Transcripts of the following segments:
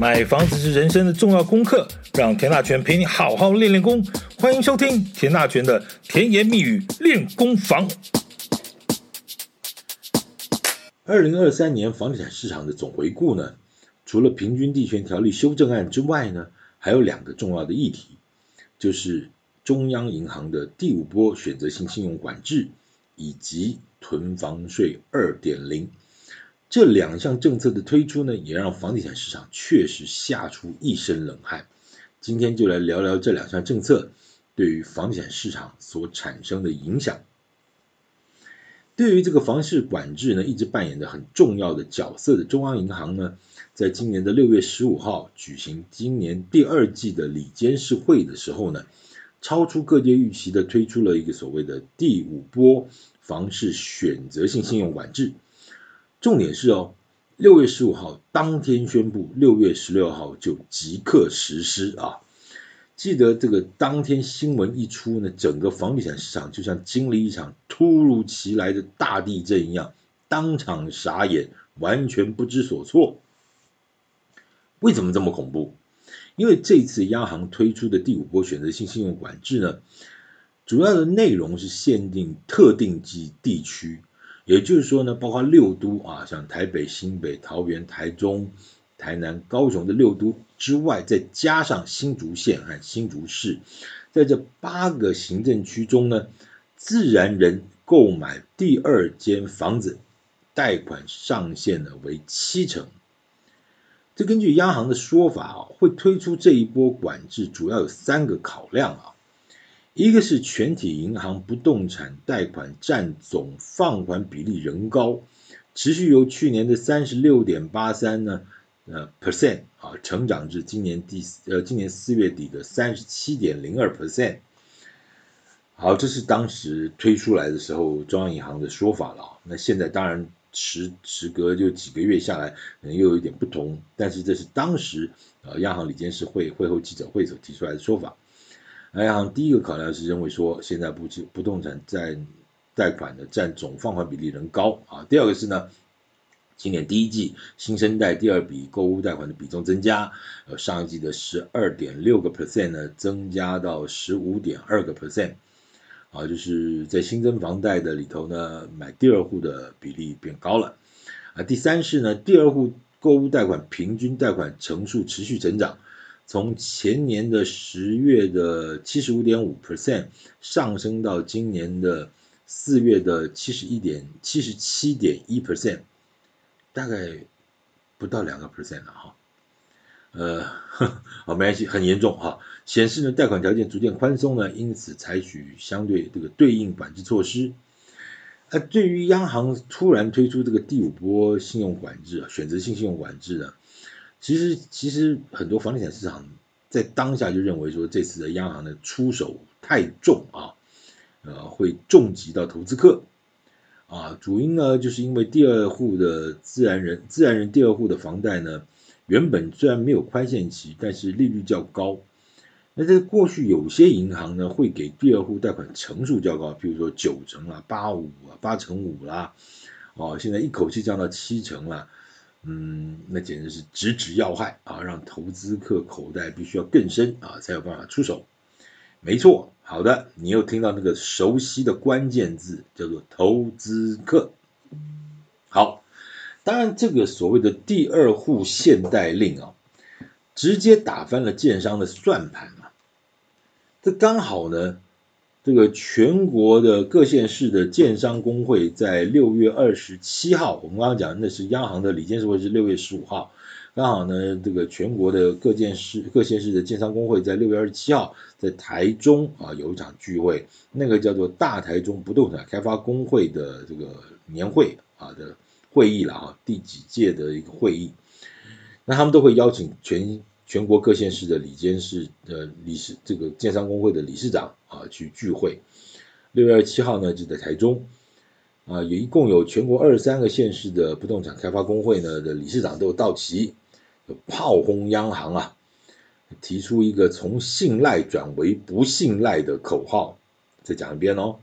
买房子是人生的重要功课，让田大权陪你好好练练功。欢迎收听田大权的甜言蜜语练功房。二零二三年房地产市场的总回顾呢，除了平均地权条例修正案之外呢，还有两个重要的议题，就是中央银行的第五波选择性信用管制以及囤房税二点零。这两项政策的推出呢，也让房地产市场确实吓出一身冷汗。今天就来聊聊这两项政策对于房地产市场所产生的影响。对于这个房市管制呢，一直扮演着很重要的角色的中央银行呢，在今年的六月十五号举行今年第二季的理监事会的时候呢，超出各界预期的推出了一个所谓的第五波房市选择性信用管制。重点是哦，六月十五号当天宣布，六月十六号就即刻实施啊！记得这个当天新闻一出呢，整个房地产市场就像经历一场突如其来的大地震一样，当场傻眼，完全不知所措。为什么这么恐怖？因为这次央行推出的第五波选择性信用管制呢，主要的内容是限定特定级地区。也就是说呢，包括六都啊，像台北、新北、桃园、台中、台南、高雄的六都之外，再加上新竹县和新竹市，在这八个行政区中呢，自然人购买第二间房子，贷款上限呢为七成。这根据央行的说法啊，会推出这一波管制，主要有三个考量啊。一个是全体银行不动产贷款占总放款比例仍高，持续由去年的三十六点八三呢呃 percent 啊成长至今年第呃今年四月底的三十七点零二 percent。好，这是当时推出来的时候中央银行的说法了。那现在当然时时隔就几个月下来，可能又有一点不同，但是这是当时呃央行理监事会会后记者会所提出来的说法。银行第一个考量是认为说，现在不不动产占贷款的占总放款比例仍高啊。第二个是呢，今年第一季新生代第二笔购物贷款的比重增加，呃，上一季的十二点六个 percent 呢，增加到十五点二个 percent，啊，就是在新增房贷的里头呢，买第二户的比例变高了啊。第三是呢，第二户购物贷款平均贷款成数持续增长。从前年的十月的七十五点五 percent 上升到今年的四月的七十一点七十七点一 percent，大概不到两个 percent 了哈，呃，好没关系，很严重哈，显示呢贷款条件逐渐宽松呢，因此采取相对这个对应管制措施。那对于央行突然推出这个第五波信用管制啊，选择性信用管制呢？其实，其实很多房地产市场在当下就认为说，这次的央行的出手太重啊，呃，会重击到投资客啊。主因呢，就是因为第二户的自然人，自然人第二户的房贷呢，原本虽然没有宽限期，但是利率较高。那在过去有些银行呢，会给第二户贷款成数较高，比如说九成啊、八五啊、八成五啦，哦，现在一口气降到七成了。嗯，那简直是直指要害啊！让投资客口袋必须要更深啊，才有办法出手。没错，好的，你又听到那个熟悉的关键字，叫做投资客。好，当然这个所谓的第二户限贷令啊，直接打翻了建商的算盘啊。这刚好呢。这个全国的各县市的建商公会在六月二十七号，我们刚刚讲那是央行的理监事会是六月十五号，刚好呢，这个全国的各县市各县市的建商公会在六月二十七号在台中啊有一场聚会，那个叫做大台中不动产开发公会的这个年会啊的会议了啊，第几届的一个会议，那他们都会邀请全。全国各县市的理监事呃理事，这个建商公会的理事长啊，去聚会。六月二十七号呢，就在台中啊，也一共有全国二十三个县市的不动产开发公会呢的理事长都到齐，炮轰央行啊，提出一个从信赖转为不信赖的口号。再讲一遍哦，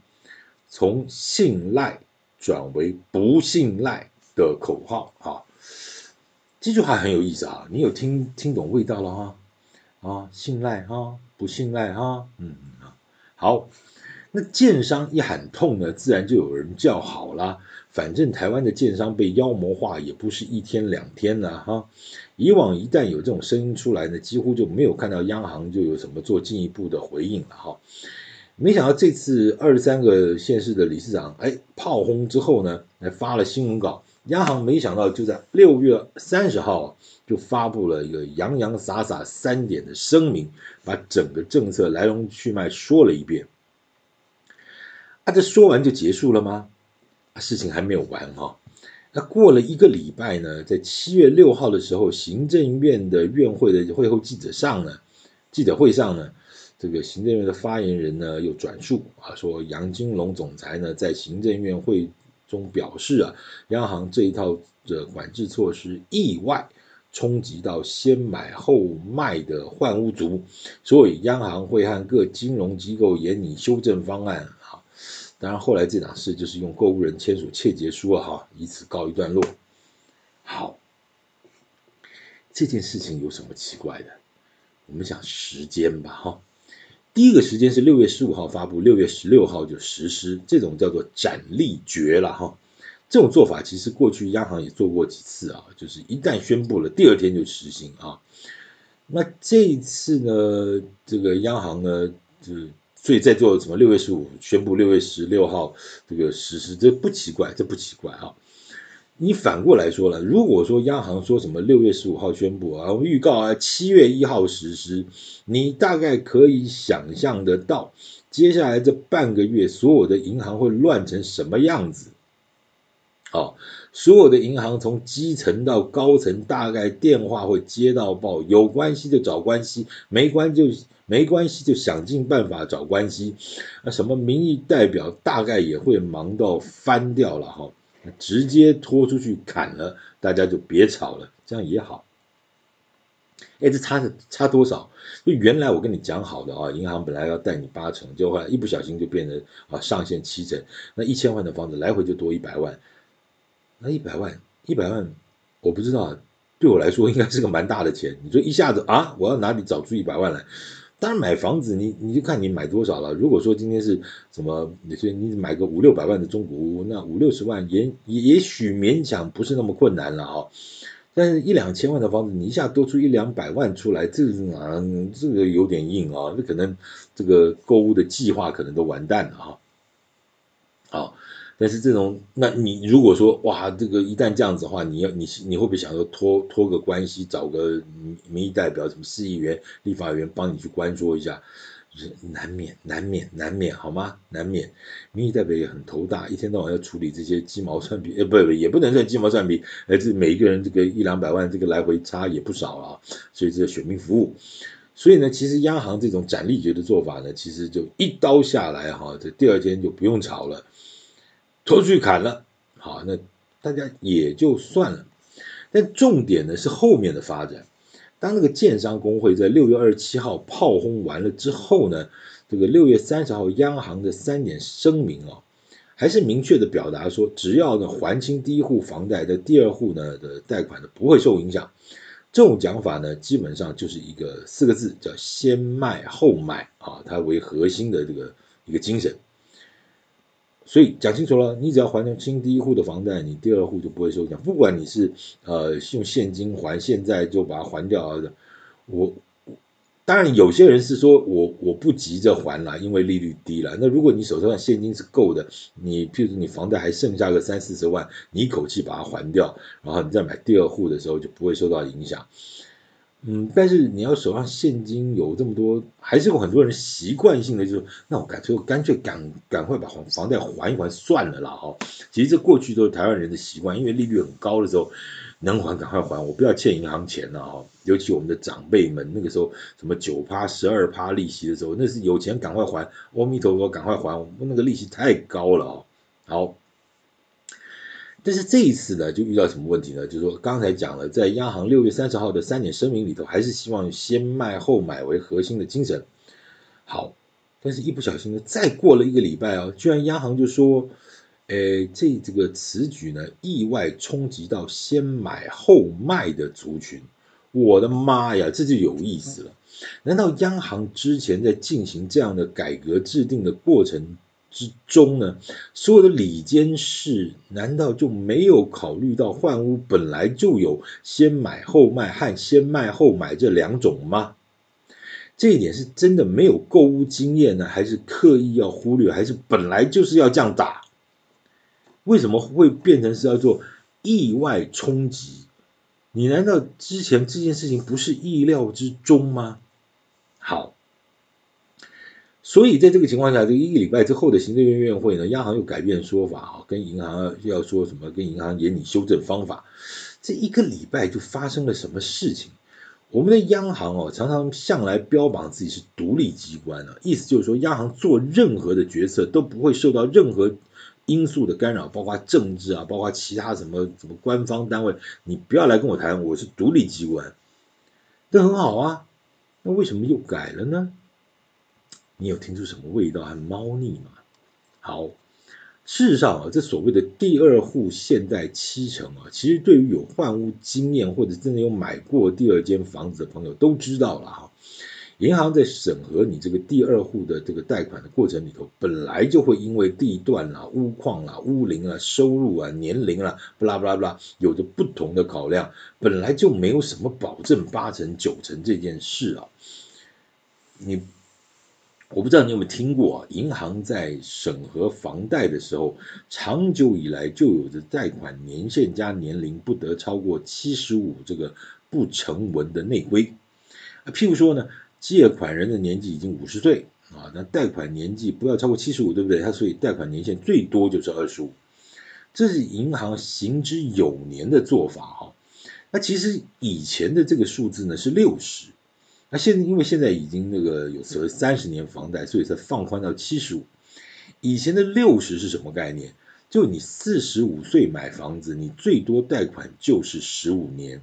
从信赖转为不信赖的口号啊。这句话很有意思啊，你有听听懂味道了哈？啊，信赖哈，不信赖哈，嗯嗯好。那建商一喊痛呢，自然就有人叫好啦。反正台湾的建商被妖魔化也不是一天两天了哈。以往一旦有这种声音出来呢，几乎就没有看到央行就有什么做进一步的回应了哈。没想到这次二十三个县市的理事长哎炮轰之后呢，还发了新闻稿。央行没想到就在六月三十号就发布了一个洋洋洒洒三点的声明，把整个政策来龙去脉说了一遍。啊，这说完就结束了吗？事情还没有完哈。那过了一个礼拜呢，在七月六号的时候，行政院的院会的会后记者上呢，记者会上呢，这个行政院的发言人呢又转述啊，说杨金龙总裁呢在行政院会中表示啊，央行这一套的管制措施意外冲击到先买后卖的换屋族，所以央行会和各金融机构研拟修正方案。当然，后来这档事就是用购物人签署切结书了哈，以此告一段落。好，这件事情有什么奇怪的？我们讲时间吧哈。第一个时间是六月十五号发布，六月十六号就实施，这种叫做斩立决了哈。这种做法其实过去央行也做过几次啊，就是一旦宣布了，第二天就实行啊。那这一次呢，这个央行呢，就所以在做什么？六月十五宣布，六月十六号这个实施，这不奇怪，这不奇怪啊。你反过来说了，如果说央行说什么六月十五号宣布啊，预告啊七月一号实施，你大概可以想象得到，接下来这半个月所有的银行会乱成什么样子。哦，所有的银行从基层到高层，大概电话会接到爆，有关系就找关系，没关就没关系就想尽办法找关系。啊什么民意代表大概也会忙到翻掉了哈，直接拖出去砍了，大家就别吵了，这样也好。哎，这差的差多少？就原来我跟你讲好的啊，银行本来要贷你八成，就后来一不小心就变成啊上限七成，那一千万的房子来回就多一百万。那一百万，一百万，我不知道，对我来说应该是个蛮大的钱。你说一下子啊，我要哪里找出一百万来？当然买房子你，你就看你买多少了。如果说今天是什么，你说你买个五六百万的中古屋，那五六十万也也许勉强不是那么困难了啊。但是，一两千万的房子，你一下多出一两百万出来，这个啊，这个有点硬啊。那可能这个购物的计划可能都完蛋了哈。好。但是这种，那你如果说哇，这个一旦这样子的话，你要你你会不会想说托托个关系，找个民意代表，什么市议员、立法员帮你去关说一下？就是难免难免难免好吗？难免民意代表也很头大，一天到晚要处理这些鸡毛蒜皮，呃，不不，也不能算鸡毛蒜皮，而这每一个人这个一两百万，这个来回差也不少啊。所以这个选民服务，所以呢，其实央行这种斩立决的做法呢，其实就一刀下来哈，这第二天就不用吵了。拖出去砍了，好，那大家也就算了。但重点呢是后面的发展。当那个建商工会在六月二十七号炮轰完了之后呢，这个六月三十号央行的三点声明啊，还是明确的表达说，只要呢还清第一户房贷的第二户呢的贷款呢不会受影响。这种讲法呢，基本上就是一个四个字，叫先卖后买啊，它为核心的这个一个精神。所以讲清楚了，你只要还清第一户的房贷，你第二户就不会受影响。不管你是呃用现金还，现在就把它还掉的。我当然有些人是说我我不急着还了，因为利率低了。那如果你手上现金是够的，你譬如你房贷还剩下个三四十万，你一口气把它还掉，然后你再买第二户的时候就不会受到影响。嗯，但是你要手上现金有这么多，还是有很多人习惯性的就是，那我干脆干脆赶赶快把房房贷还一还算了啦哈。其实这过去都是台湾人的习惯，因为利率很高的时候，能还赶快还，我不要欠银行钱了哈。尤其我们的长辈们那个时候，什么九趴、十二趴利息的时候，那是有钱赶快还，阿弥陀佛赶快还，我们那个利息太高了哦。好。但是这一次呢，就遇到什么问题呢？就是说刚才讲了，在央行六月三十号的三点声明里头，还是希望先卖后买为核心的精神。好，但是一不小心呢，再过了一个礼拜哦，居然央行就说，诶，这这个此举呢，意外冲击到先买后卖的族群。我的妈呀，这就有意思了。难道央行之前在进行这样的改革制定的过程之中呢，所有的理监事难道就没有考虑到换屋本来就有先买后卖和先卖后买这两种吗？这一点是真的没有购屋经验呢，还是刻意要忽略，还是本来就是要这样打？为什么会变成是要做意外冲击？你难道之前这件事情不是意料之中吗？好，所以在这个情况下，这一个礼拜之后的行政院院会呢，央行又改变说法啊，跟银行要说什么，跟银行研拟修正方法。这一个礼拜就发生了什么事情？我们的央行哦，常常向来标榜自己是独立机关呢，意思就是说，央行做任何的决策都不会受到任何。因素的干扰，包括政治啊，包括其他什么什么官方单位，你不要来跟我谈，我是独立机关，这很好啊。那为什么又改了呢？你有听出什么味道和猫腻吗？好，事实上啊，这所谓的第二户现在七成啊，其实对于有换屋经验或者真的有买过第二间房子的朋友都知道了哈。银行在审核你这个第二户的这个贷款的过程里头，本来就会因为地段啦、屋况啦、屋龄啊、收入啊、年龄啦，不啦不啦不啦，有着不同的考量，本来就没有什么保证八成九成这件事啊。你我不知道你有没有听过啊？银行在审核房贷的时候，长久以来就有着贷款年限加年龄不得超过七十五这个不成文的内规啊。譬如说呢。借款人的年纪已经五十岁啊，那贷款年纪不要超过七十五，对不对？他所以贷款年限最多就是二十五，这是银行行之有年的做法哈。那其实以前的这个数字呢是六十，那现在因为现在已经那个有所谓三十年房贷，所以才放宽到七十五。以前的六十是什么概念？就你四十五岁买房子，你最多贷款就是十五年，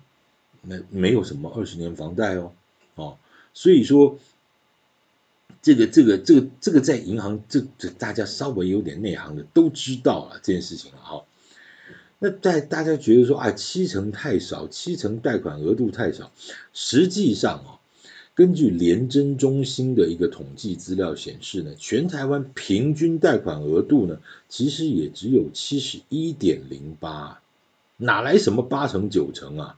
那没有什么二十年房贷哦，哦。所以说，这个这个这个这个在银行，这这大家稍微有点内行的都知道了这件事情了哈。那在大家觉得说啊，七成太少，七成贷款额度太少，实际上啊，根据联征中心的一个统计资料显示呢，全台湾平均贷款额度呢，其实也只有七十一点零八，哪来什么八成九成啊？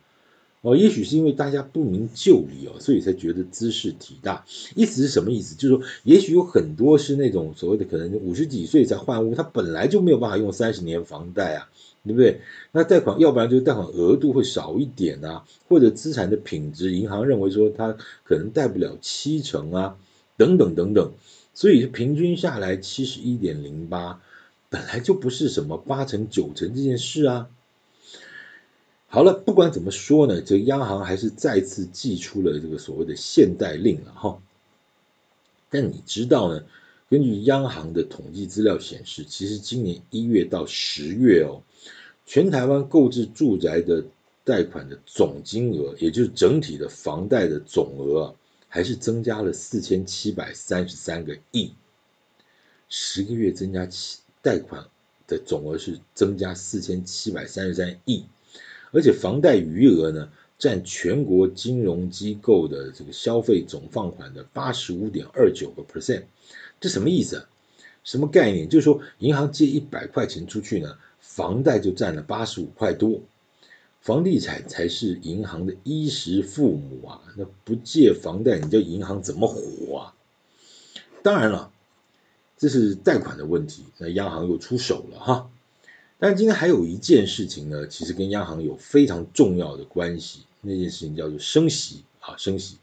哦，也许是因为大家不明就里哦，所以才觉得兹事体大。意思是什么意思？就是说，也许有很多是那种所谓的可能五十几岁才换屋，他本来就没有办法用三十年房贷啊，对不对？那贷款要不然就是贷款额度会少一点啊，或者资产的品质，银行认为说他可能贷不了七成啊，等等等等。所以平均下来七十一点零八，本来就不是什么八成九成这件事啊。好了，不管怎么说呢，这央行还是再次祭出了这个所谓的限贷令了哈。但你知道呢？根据央行的统计资料显示，其实今年一月到十月哦，全台湾购置住宅的贷款的总金额，也就是整体的房贷的总额，还是增加了四千七百三十三个亿。十个月增加七贷款的总额是增加四千七百三十三亿。而且房贷余额呢，占全国金融机构的这个消费总放款的八十五点二九个 percent，这什么意思啊？什么概念？就是说，银行借一百块钱出去呢，房贷就占了八十五块多，房地产才是银行的衣食父母啊！那不借房贷，你叫银行怎么活啊？当然了，这是贷款的问题，那央行又出手了哈。但今天还有一件事情呢，其实跟央行有非常重要的关系。那件事情叫做升息啊，升息。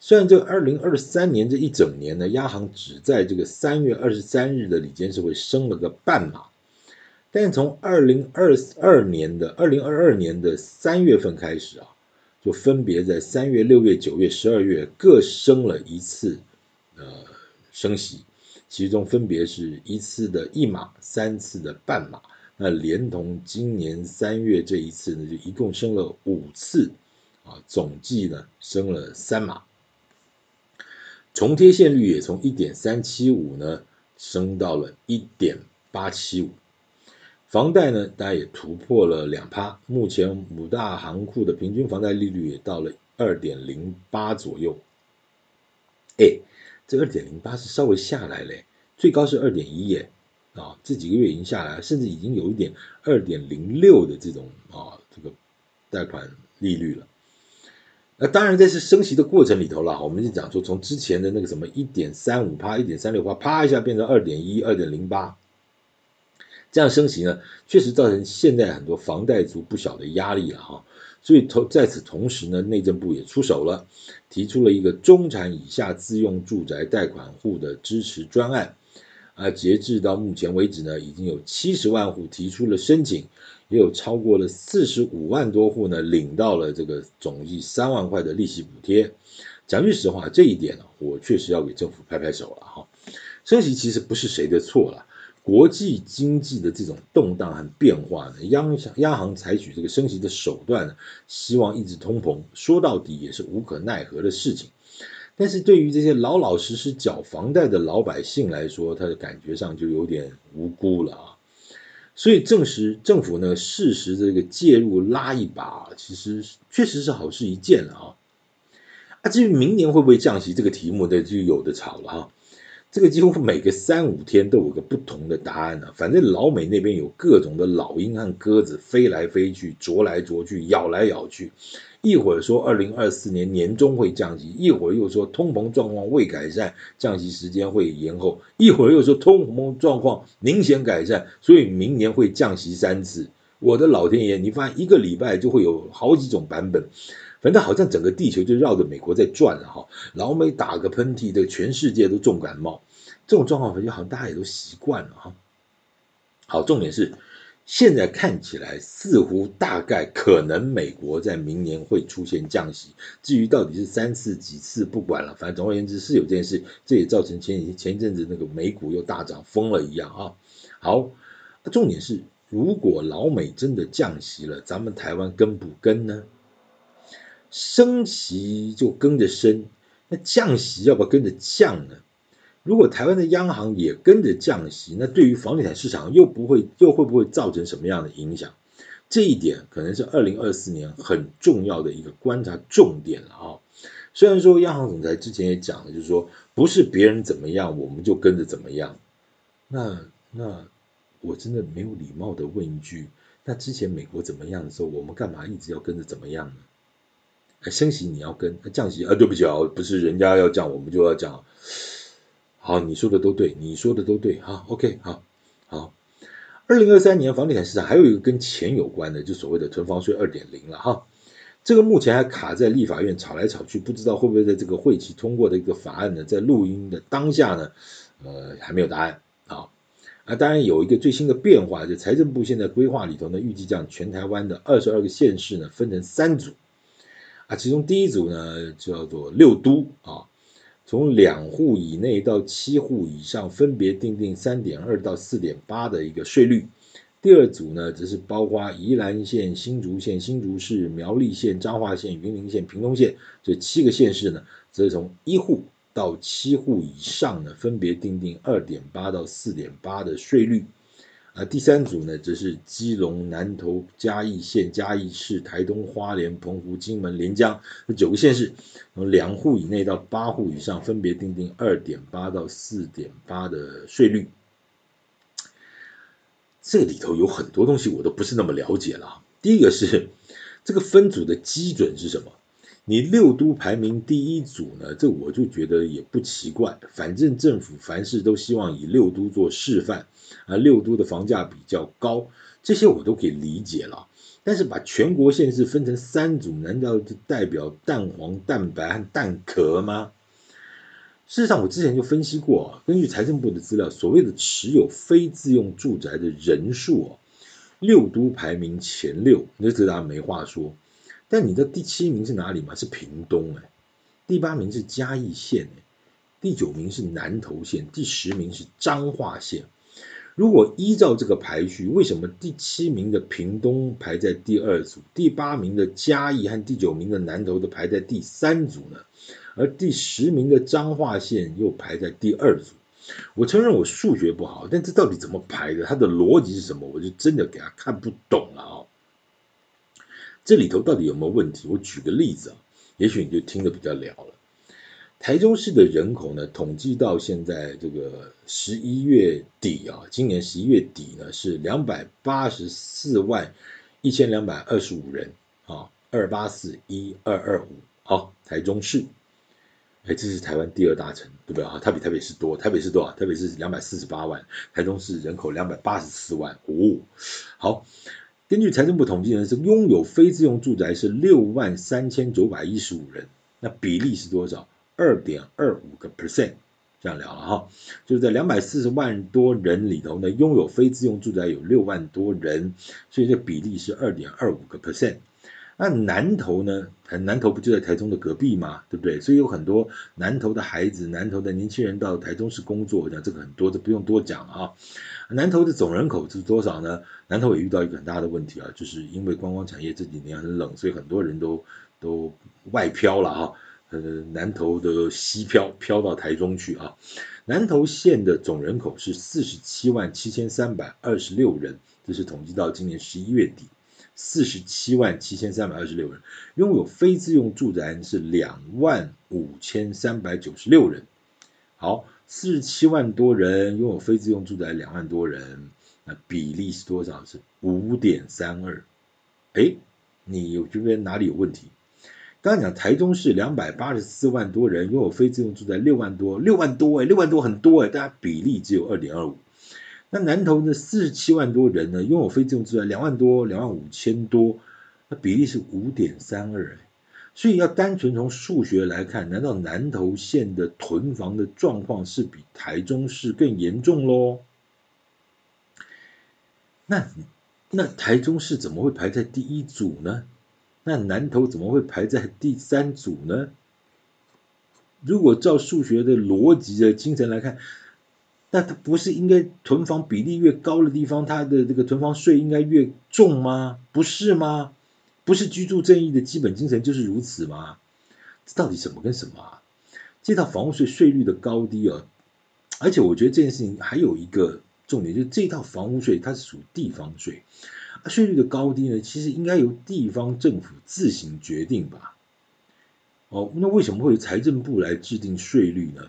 虽然这个二零二三年这一整年呢，央行只在这个三月二十三日的理监事会升了个半码，但从二零二二年的二零二二年的三月份开始啊，就分别在三月、六月、九月、十二月各升了一次呃升息，其中分别是一次的一码，三次的半码。那连同今年三月这一次呢，就一共升了五次，啊，总计呢升了三码，重贴现率也从一点三七五呢升到了一点八七五，房贷呢，大家也突破了两趴，目前五大行库的平均房贷利率也到了二点零八左右。哎，这二点零八是稍微下来嘞，最高是二点一耶，啊，这几个月已经下来，甚至已经有一点二点零六的这种啊这个贷款利率了。那当然，在是升息的过程里头了，我们就讲说，从之前的那个什么一点三五趴、一点三六趴，啪一下变成二点一、二点零八。这样升息呢，确实造成现在很多房贷族不小的压力了哈。所以同在此同时呢，内政部也出手了，提出了一个中产以下自用住宅贷款户的支持专案。啊，截至到目前为止呢，已经有七十万户提出了申请，也有超过了四十五万多户呢领到了这个总计三万块的利息补贴。讲句实话，这一点呢，我确实要给政府拍拍手了哈。升息其实不是谁的错了。国际经济的这种动荡和变化呢，央央行采取这个升息的手段呢，希望抑制通膨，说到底也是无可奈何的事情。但是对于这些老老实实缴房贷的老百姓来说，他的感觉上就有点无辜了啊。所以证实政府呢适时这个介入拉一把，其实确实是好事一件了啊。啊，至于明年会不会降息这个题目，呢就有的吵了哈。这个几乎每个三五天都有个不同的答案呢、反正老美那边有各种的老鹰和鸽子飞来飞去、啄来啄去、咬来咬去。一会儿说二零二四年年中会降息，一会儿又说通膨状况未改善，降息时间会延后，一会儿又说通膨状况明显改善，所以明年会降息三次。我的老天爷，你发现一个礼拜就会有好几种版本。反正好像整个地球就绕着美国在转了哈，老美打个喷嚏，这全世界都重感冒，这种状况，反正好像大家也都习惯了哈。好，重点是现在看起来似乎大概可能美国在明年会出现降息，至于到底是三次几次不管了，反正总而言之是有这件事，这也造成前前一阵子那个美股又大涨疯了一样啊。好，重点是如果老美真的降息了，咱们台湾跟不跟呢？升息就跟着升，那降息要不要跟着降呢？如果台湾的央行也跟着降息，那对于房地产市场又不会又会不会造成什么样的影响？这一点可能是二零二四年很重要的一个观察重点了啊。虽然说央行总裁之前也讲了，就是说不是别人怎么样我们就跟着怎么样。那那我真的没有礼貌的问一句，那之前美国怎么样的时候，我们干嘛一直要跟着怎么样呢？升息你要跟，降息啊，对不起啊，不是人家要降，我们就要降。好，你说的都对，你说的都对，哈，OK，好，好。二零二三年房地产市场还有一个跟钱有关的，就所谓的囤房税二点零了哈。这个目前还卡在立法院吵来吵去，不知道会不会在这个会期通过的一个法案呢？在录音的当下呢，呃，还没有答案啊。啊，当然有一个最新的变化，就财政部现在规划里头呢，预计将全台湾的二十二个县市呢分成三组。啊，其中第一组呢叫做六都啊，从两户以内到七户以上，分别定定三点二到四点八的一个税率。第二组呢，则是包括宜兰县、新竹县、新竹市、苗栗县、彰化县、云林县、屏东县这七个县市呢，则是从一户到七户以上呢，分别定定二点八到四点八的税率。啊，第三组呢，则是基隆、南投、嘉义县、嘉义市、台东、花莲、澎湖、金门、连江这九个县市，从两户以内到八户以上，分别订定二点八到四点八的税率。这里头有很多东西我都不是那么了解了。第一个是这个分组的基准是什么？你六都排名第一组呢，这我就觉得也不奇怪，反正政府凡事都希望以六都做示范，啊，六都的房价比较高，这些我都可以理解了。但是把全国县市分成三组，难道就代表蛋黄、蛋白和蛋壳吗？事实上，我之前就分析过，根据财政部的资料，所谓的持有非自用住宅的人数哦，六都排名前六，那这当然没话说。但你的第七名是哪里吗？是屏东哎，第八名是嘉义县哎，第九名是南投县，第十名是彰化县。如果依照这个排序，为什么第七名的屏东排在第二组，第八名的嘉义和第九名的南投都排在第三组呢？而第十名的彰化县又排在第二组？我承认我数学不好，但这到底怎么排的？它的逻辑是什么？我就真的给他看不懂了啊、哦！这里头到底有没有问题？我举个例子啊，也许你就听得比较了了。台中市的人口呢，统计到现在这个十一月底啊，今年十一月底呢是两百八十四万一千两百二十五人啊，二八四一二二五，好，台中市。哎，这是台湾第二大城，对不对啊？它比台北市多，台北市多少？台北市两百四十八万，台中市人口两百八十四万。哦，好，根据财政部统计呢，是拥有非自用住宅是六万三千九百一十五人，那比例是多少？二点二五个 percent。这样聊了哈，就是在两百四十万多人里头呢，拥有非自用住宅有六万多人，所以这比例是二点二五个 percent。那南投呢？南投不就在台中的隔壁吗？对不对？所以有很多南投的孩子、南投的年轻人到台中市工作，讲这个很多，这不用多讲啊。南投的总人口是多少呢？南投也遇到一个很大的问题啊，就是因为观光产业这几年很冷，所以很多人都都外漂了哈。呃，南投的西漂漂到台中去啊。南投县的总人口是四十七万七千三百二十六人，这是统计到今年十一月底。四十七万七千三百二十六人，拥有非自用住宅是两万五千三百九十六人。好，四十七万多人拥有非自用住宅两万多人，那比例是多少？是五点三二。哎，你有觉得哪里有问题？刚刚讲台中市两百八十四万多人拥有非自用住宅六万多，六万多哎，六万多很多哎，大家比例只有二点二五。那南投的四十七万多人呢，拥有非自用住宅两万多，两万五千多，那比例是五点三二，所以要单纯从数学来看，难道南投县的囤房的状况是比台中市更严重喽？那那台中市怎么会排在第一组呢？那南投怎么会排在第三组呢？如果照数学的逻辑的精神来看。那它不是应该囤房比例越高的地方，它的这个囤房税应该越重吗？不是吗？不是居住正义的基本精神就是如此吗？这到底什么跟什么啊？这套房屋税税率的高低啊，而且我觉得这件事情还有一个重点，就是这套房屋税它是属地方税，税率的高低呢，其实应该由地方政府自行决定吧？哦，那为什么会由财政部来制定税率呢？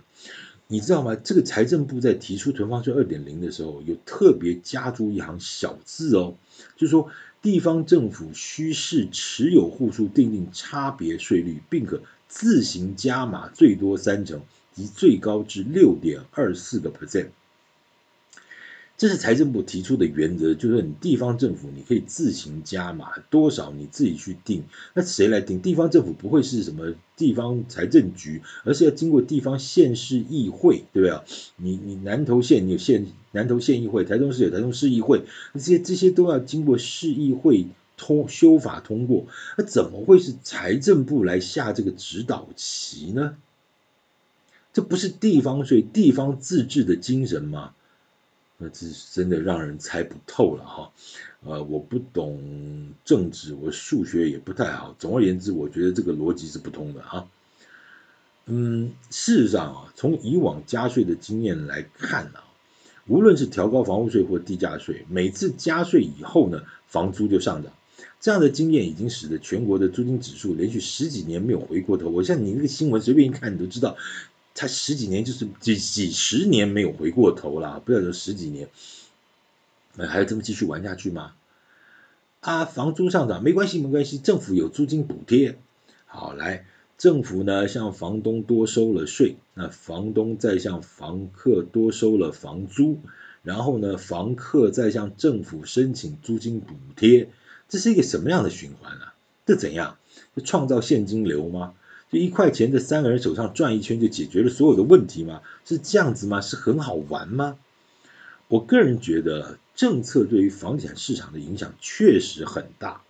你知道吗？这个财政部在提出囤房税二点零的时候，有特别加注一行小字哦，就是说地方政府需视持有户数订定差别税率，并可自行加码最多三成，及最高至六点二四个 percent。这是财政部提出的原则，就是说你地方政府你可以自行加码多少，你自己去定。那谁来定？地方政府不会是什么地方财政局，而是要经过地方县市议会，对不对？你你南投县你有县南投县议会，台中市有台中市议会，这些这些都要经过市议会通修法通过。那怎么会是财政部来下这个指导棋呢？这不是地方税、地方自治的精神吗？那这是真的让人猜不透了哈，呃，我不懂政治，我数学也不太好。总而言之，我觉得这个逻辑是不通的啊。嗯，事实上啊，从以往加税的经验来看啊，无论是调高房屋税或地价税，每次加税以后呢，房租就上涨。这样的经验已经使得全国的租金指数连续十几年没有回过头。我像你那个新闻随便一看，你都知道。才十几年，就是几几十年没有回过头了，不要说十几年，那还要这么继续玩下去吗？啊，房租上涨没关系，没关系，政府有租金补贴。好，来，政府呢向房东多收了税，那房东再向房客多收了房租，然后呢，房客再向政府申请租金补贴，这是一个什么样的循环啊？这怎样？就创造现金流吗？一块钱在三个人手上转一圈就解决了所有的问题吗？是这样子吗？是很好玩吗？我个人觉得政策对于房地产市场的影响确实很大，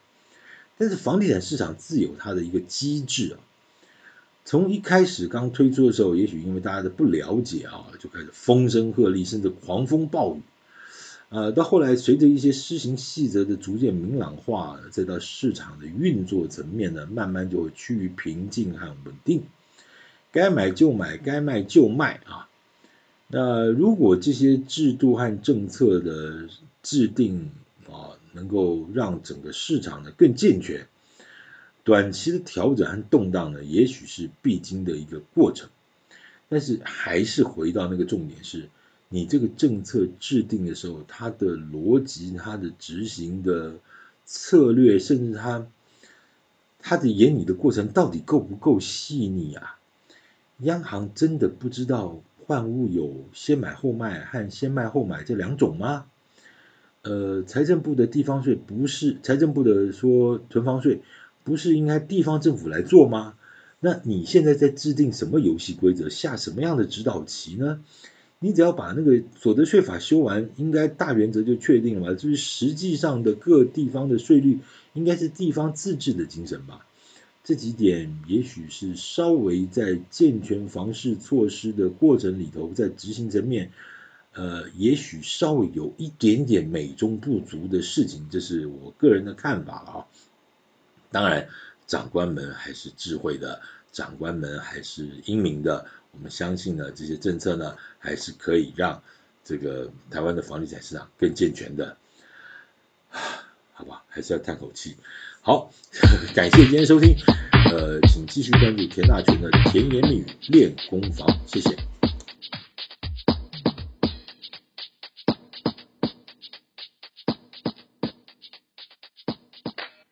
但是房地产市场自有它的一个机制啊。从一开始刚推出的时候，也许因为大家的不了解啊，就开始风声鹤唳，甚至狂风暴雨。呃，到后来，随着一些施行细则的逐渐明朗化，再到市场的运作层面呢，慢慢就会趋于平静和稳定。该买就买，该卖就卖啊。那如果这些制度和政策的制定啊，能够让整个市场呢更健全，短期的调整和动荡呢，也许是必经的一个过程。但是还是回到那个重点是，你这个政策制定的时候，它的逻辑、它的执行的策略，甚至它它的演你的过程，到底够不够细腻啊？央行真的不知道换物有先买后卖和先卖后买这两种吗？呃，财政部的地方税不是财政部的说囤房税，不是应该地方政府来做吗？那你现在在制定什么游戏规则，下什么样的指导棋呢？你只要把那个所得税法修完，应该大原则就确定了嘛。就是实际上的各地方的税率，应该是地方自治的精神吧。这几点也许是稍微在健全房市措施的过程里头，在执行层面，呃，也许稍微有一点点美中不足的事情，这是我个人的看法啊。当然。长官们还是智慧的，长官们还是英明的。我们相信呢，这些政策呢，还是可以让这个台湾的房地产市场更健全的。好吧，还是要叹口气。好，感谢今天收听，呃，请继续关注田大全的甜言蜜语练功房，谢谢。